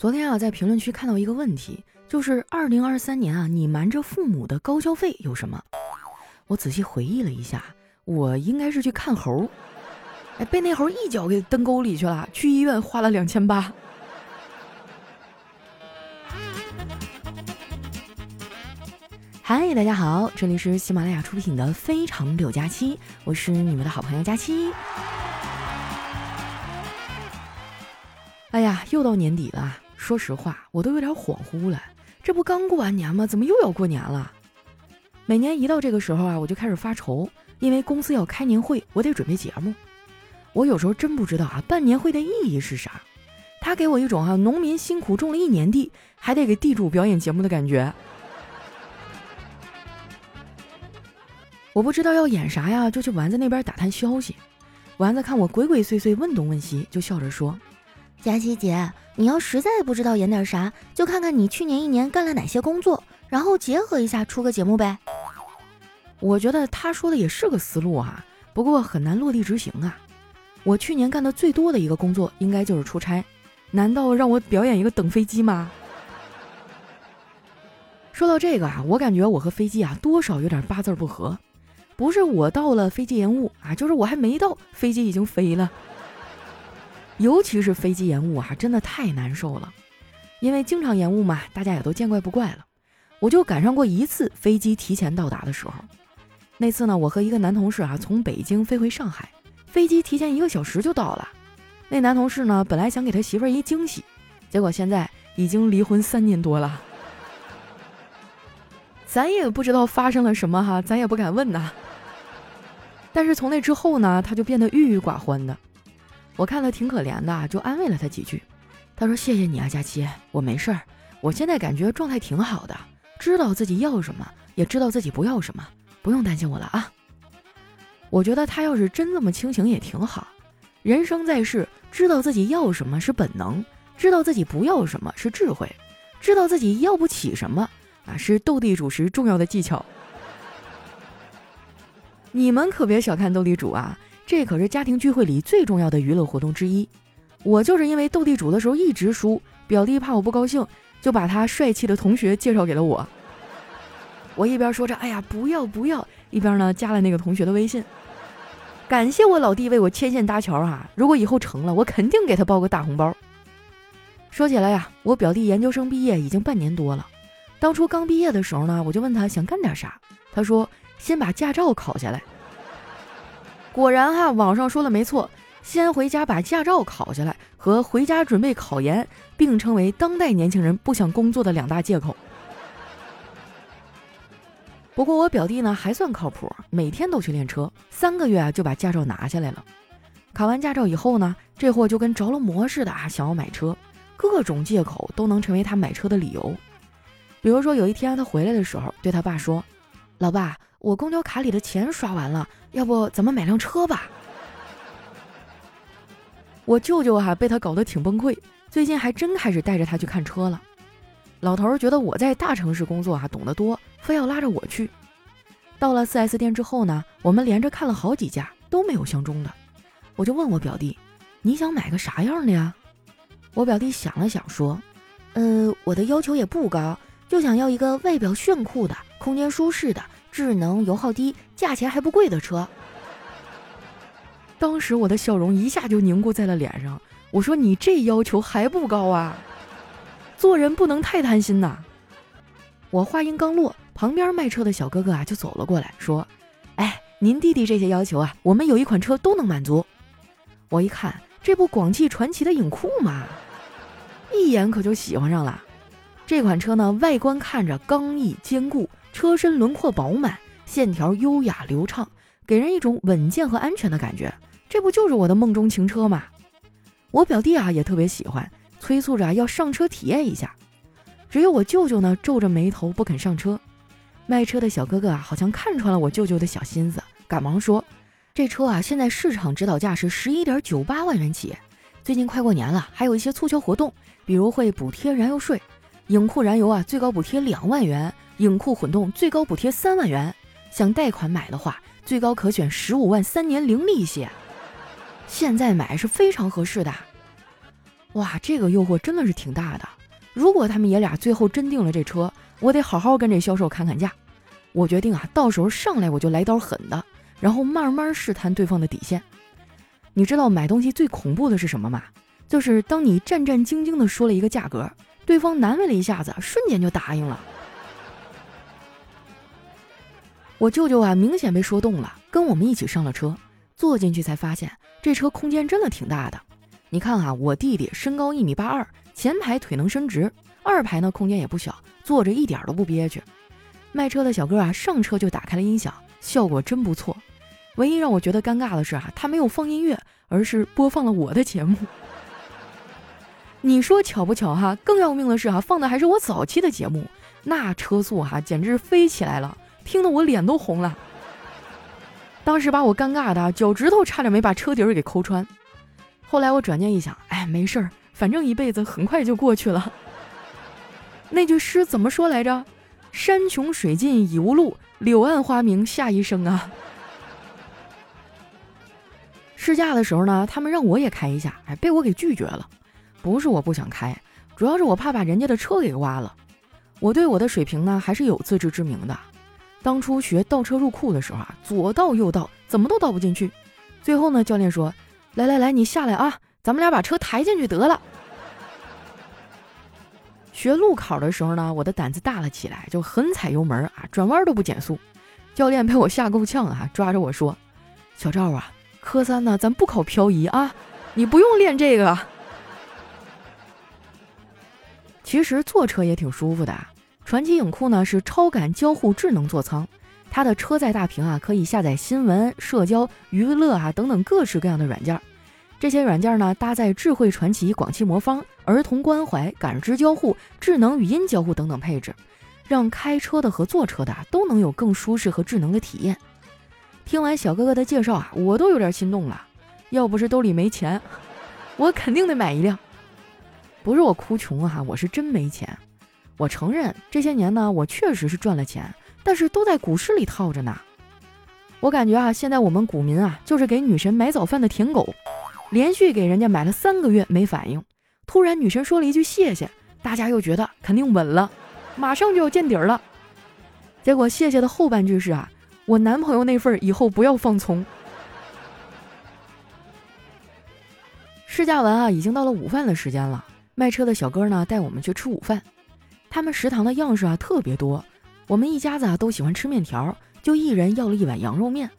昨天啊，在评论区看到一个问题，就是二零二三年啊，你瞒着父母的高消费有什么？我仔细回忆了一下，我应该是去看猴，哎，被那猴一脚给蹬沟里去了，去医院花了两千八。嗨，大家好，这里是喜马拉雅出品的《非常六加七》，我是你们的好朋友佳期。哎呀，又到年底了。说实话，我都有点恍惚了。这不刚过完年吗？怎么又要过年了？每年一到这个时候啊，我就开始发愁，因为公司要开年会，我得准备节目。我有时候真不知道啊，办年会的意义是啥？他给我一种哈，农民辛苦种了一年地，还得给地主表演节目的感觉。我不知道要演啥呀，就去丸子那边打探消息。丸子看我鬼鬼祟祟，问东问西，就笑着说：“佳琪姐。”你要实在不知道演点啥，就看看你去年一年干了哪些工作，然后结合一下出个节目呗。我觉得他说的也是个思路啊，不过很难落地执行啊。我去年干的最多的一个工作应该就是出差，难道让我表演一个等飞机吗？说到这个啊，我感觉我和飞机啊多少有点八字不合，不是我到了飞机延误啊，就是我还没到，飞机已经飞了。尤其是飞机延误啊，真的太难受了，因为经常延误嘛，大家也都见怪不怪了。我就赶上过一次飞机提前到达的时候，那次呢，我和一个男同事啊从北京飞回上海，飞机提前一个小时就到了。那男同事呢，本来想给他媳妇儿一惊喜，结果现在已经离婚三年多了，咱也不知道发生了什么哈，咱也不敢问呐。但是从那之后呢，他就变得郁郁寡欢的。我看了挺可怜的，就安慰了他几句。他说：“谢谢你啊，佳琪，我没事儿。我现在感觉状态挺好的，知道自己要什么，也知道自己不要什么，不用担心我了啊。”我觉得他要是真这么清醒也挺好。人生在世，知道自己要什么是本能，知道自己不要什么是智慧，知道自己要不起什么啊是斗地主时重要的技巧。你们可别小看斗地主啊！这可是家庭聚会里最重要的娱乐活动之一。我就是因为斗地主的时候一直输，表弟怕我不高兴，就把他帅气的同学介绍给了我。我一边说着“哎呀，不要不要”，一边呢加了那个同学的微信。感谢我老弟为我牵线搭桥啊！如果以后成了，我肯定给他包个大红包。说起来呀，我表弟研究生毕业已经半年多了。当初刚毕业的时候呢，我就问他想干点啥，他说先把驾照考下来。果然哈，网上说的没错，先回家把驾照考下来和回家准备考研并称为当代年轻人不想工作的两大借口。不过我表弟呢还算靠谱，每天都去练车，三个月啊就把驾照拿下来了。考完驾照以后呢，这货就跟着了魔似的啊，想要买车，各种借口都能成为他买车的理由。比如说有一天他回来的时候，对他爸说：“老爸。”我公交卡里的钱刷完了，要不咱们买辆车吧？我舅舅哈被他搞得挺崩溃，最近还真开始带着他去看车了。老头儿觉得我在大城市工作哈懂得多，非要拉着我去。到了 4S 店之后呢，我们连着看了好几家都没有相中的，我就问我表弟：“你想买个啥样的呀？”我表弟想了想说：“呃，我的要求也不高，就想要一个外表炫酷的、空间舒适的。”智能、油耗低、价钱还不贵的车，当时我的笑容一下就凝固在了脸上。我说：“你这要求还不高啊？做人不能太贪心呐！”我话音刚落，旁边卖车的小哥哥啊就走了过来，说：“哎，您弟弟这些要求啊，我们有一款车都能满足。”我一看，这不广汽传祺的影酷吗？一眼可就喜欢上了。这款车呢，外观看着刚毅坚固。车身轮廓饱满，线条优雅流畅，给人一种稳健和安全的感觉。这不就是我的梦中情车吗？我表弟啊也特别喜欢，催促着要上车体验一下。只有我舅舅呢皱着眉头不肯上车。卖车的小哥哥啊好像看穿了我舅舅的小心思，赶忙说：“这车啊现在市场指导价是十一点九八万元起，最近快过年了，还有一些促销活动，比如会补贴燃油税，影酷燃油啊最高补贴两万元。”影酷混动最高补贴三万元，想贷款买的话，最高可选十五万三年零利息，现在买是非常合适的。哇，这个诱惑真的是挺大的。如果他们爷俩最后真定了这车，我得好好跟这销售砍砍价。我决定啊，到时候上来我就来刀狠的，然后慢慢试探对方的底线。你知道买东西最恐怖的是什么吗？就是当你战战兢兢地说了一个价格，对方难为了一下子，瞬间就答应了。我舅舅啊，明显被说动了，跟我们一起上了车，坐进去才发现这车空间真的挺大的。你看啊，我弟弟身高一米八二，前排腿能伸直，二排呢空间也不小，坐着一点都不憋屈。卖车的小哥啊，上车就打开了音响，效果真不错。唯一让我觉得尴尬的是啊，他没有放音乐，而是播放了我的节目。你说巧不巧哈？更要命的是啊，放的还是我早期的节目，那车速哈简直飞起来了。听得我脸都红了，当时把我尴尬的脚趾头差点没把车底儿给抠穿。后来我转念一想，哎，没事儿，反正一辈子很快就过去了。那句诗怎么说来着？山穷水尽疑无路，柳暗花明下一生啊。试驾的时候呢，他们让我也开一下，哎，被我给拒绝了。不是我不想开，主要是我怕把人家的车给刮了。我对我的水平呢，还是有自知之明的。当初学倒车入库的时候啊，左倒右倒，怎么都倒不进去。最后呢，教练说：“来来来，你下来啊，咱们俩把车抬进去得了。”学路考的时候呢，我的胆子大了起来，就狠踩油门啊，转弯都不减速。教练被我吓够呛啊，抓着我说：“小赵啊，科三呢，咱不考漂移啊，你不用练这个。”其实坐车也挺舒服的。传奇影库呢是超感交互智能座舱，它的车载大屏啊可以下载新闻、社交、娱乐啊等等各式各样的软件。这些软件呢搭载智慧传奇广汽魔方、儿童关怀、感知交互、智能语音交互等等配置，让开车的和坐车的都能有更舒适和智能的体验。听完小哥哥的介绍啊，我都有点心动了。要不是兜里没钱，我肯定得买一辆。不是我哭穷啊，我是真没钱。我承认这些年呢，我确实是赚了钱，但是都在股市里套着呢。我感觉啊，现在我们股民啊，就是给女神买早饭的舔狗，连续给人家买了三个月没反应，突然女神说了一句谢谢，大家又觉得肯定稳了，马上就要见底儿了。结果谢谢的后半句是啊，我男朋友那份以后不要放葱。试驾完啊，已经到了午饭的时间了，卖车的小哥呢带我们去吃午饭。他们食堂的样式啊特别多，我们一家子啊都喜欢吃面条，就一人要了一碗羊肉面。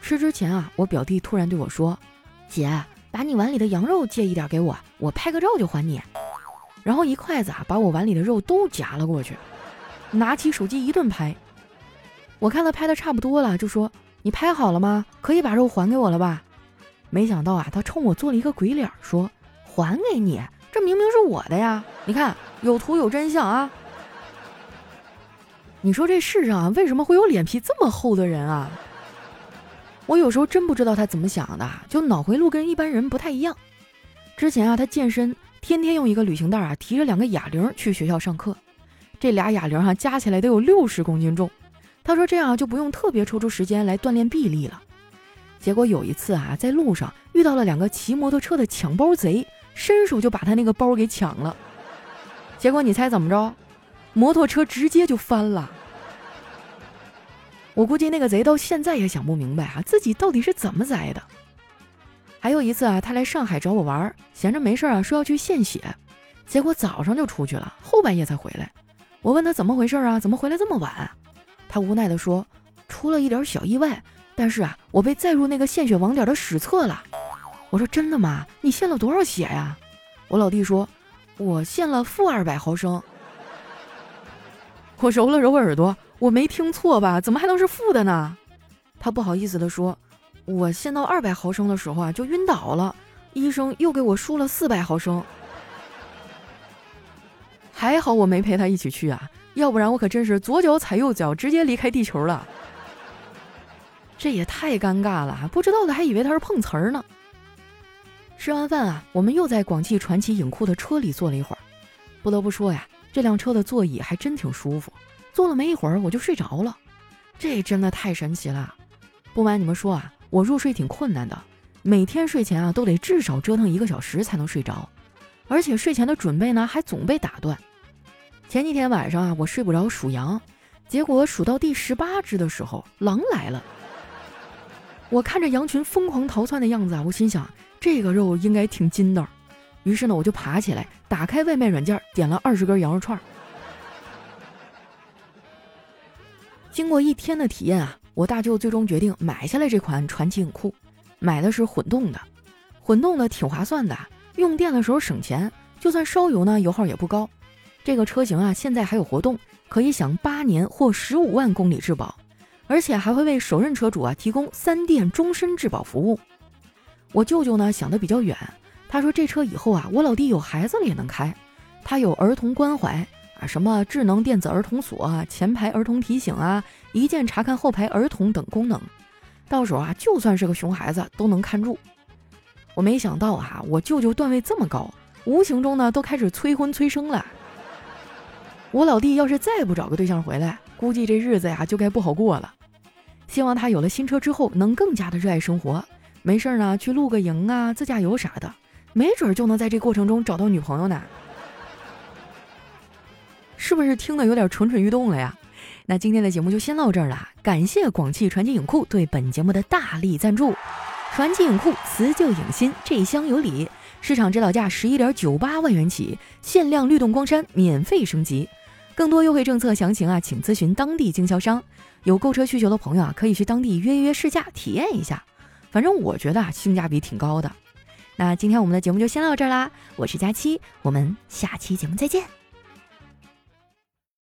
吃之前啊，我表弟突然对我说：“姐，把你碗里的羊肉借一点给我，我拍个照就还你。”然后一筷子啊把我碗里的肉都夹了过去，拿起手机一顿拍。我看他拍的差不多了，就说：“你拍好了吗？可以把肉还给我了吧？”没想到啊，他冲我做了一个鬼脸，说：“还给你？这明明是我的呀！你看。”有图有真相啊！你说这世上，为什么会有脸皮这么厚的人啊？我有时候真不知道他怎么想的，就脑回路跟一般人不太一样。之前啊，他健身，天天用一个旅行袋啊提着两个哑铃去学校上课，这俩哑铃哈加起来得有六十公斤重。他说这样就不用特别抽出时间来锻炼臂力了。结果有一次啊，在路上遇到了两个骑摩托车的抢包贼，伸手就把他那个包给抢了。结果你猜怎么着？摩托车直接就翻了。我估计那个贼到现在也想不明白啊，自己到底是怎么栽的。还有一次啊，他来上海找我玩，闲着没事啊，说要去献血，结果早上就出去了，后半夜才回来。我问他怎么回事啊，怎么回来这么晚？他无奈的说，出了一点小意外，但是啊，我被载入那个献血网点的史册了。我说真的吗？你献了多少血呀？我老弟说。我献了负二百毫升，我揉了揉耳朵，我没听错吧？怎么还能是负的呢？他不好意思的说：“我献到二百毫升的时候啊，就晕倒了，医生又给我输了四百毫升。还好我没陪他一起去啊，要不然我可真是左脚踩右脚，直接离开地球了。这也太尴尬了，不知道的还以为他是碰瓷儿呢。”吃完饭啊，我们又在广汽传祺影库的车里坐了一会儿。不得不说呀，这辆车的座椅还真挺舒服。坐了没一会儿，我就睡着了。这真的太神奇了！不瞒你们说啊，我入睡挺困难的，每天睡前啊都得至少折腾一个小时才能睡着。而且睡前的准备呢还总被打断。前几天晚上啊，我睡不着数羊，结果数到第十八只的时候，狼来了。我看着羊群疯狂逃窜的样子啊，我心想这个肉应该挺筋道。于是呢，我就爬起来，打开外卖软件，点了二十根羊肉串。经过一天的体验啊，我大舅最终决定买下来这款传奇影库。买的是混动的，混动的挺划算的，用电的时候省钱，就算烧油呢，油耗也不高。这个车型啊，现在还有活动，可以享八年或十五万公里质保，而且还会为首任车主啊提供三电终身质保服务。我舅舅呢想的比较远。他说：“这车以后啊，我老弟有孩子了也能开。他有儿童关怀啊，什么智能电子儿童锁啊、前排儿童提醒啊、一键查看后排儿童等功能。到时候啊，就算是个熊孩子都能看住。我没想到啊，我舅舅段位这么高，无形中呢都开始催婚催生了。我老弟要是再不找个对象回来，估计这日子呀就该不好过了。希望他有了新车之后能更加的热爱生活，没事儿呢去露个营啊、自驾游啥的。”没准就能在这过程中找到女朋友呢，是不是听得有点蠢蠢欲动了呀？那今天的节目就先到这儿了，感谢广汽传祺影库对本节目的大力赞助。传祺影库辞旧迎新，这箱有礼，市场指导价十一点九八万元起，限量律动光栅免费升级，更多优惠政策详情啊，请咨询当地经销商。有购车需求的朋友啊，可以去当地约一约试驾体验一下，反正我觉得啊，性价比挺高的。那今天我们的节目就先到这儿啦，我是佳期，我们下期节目再见。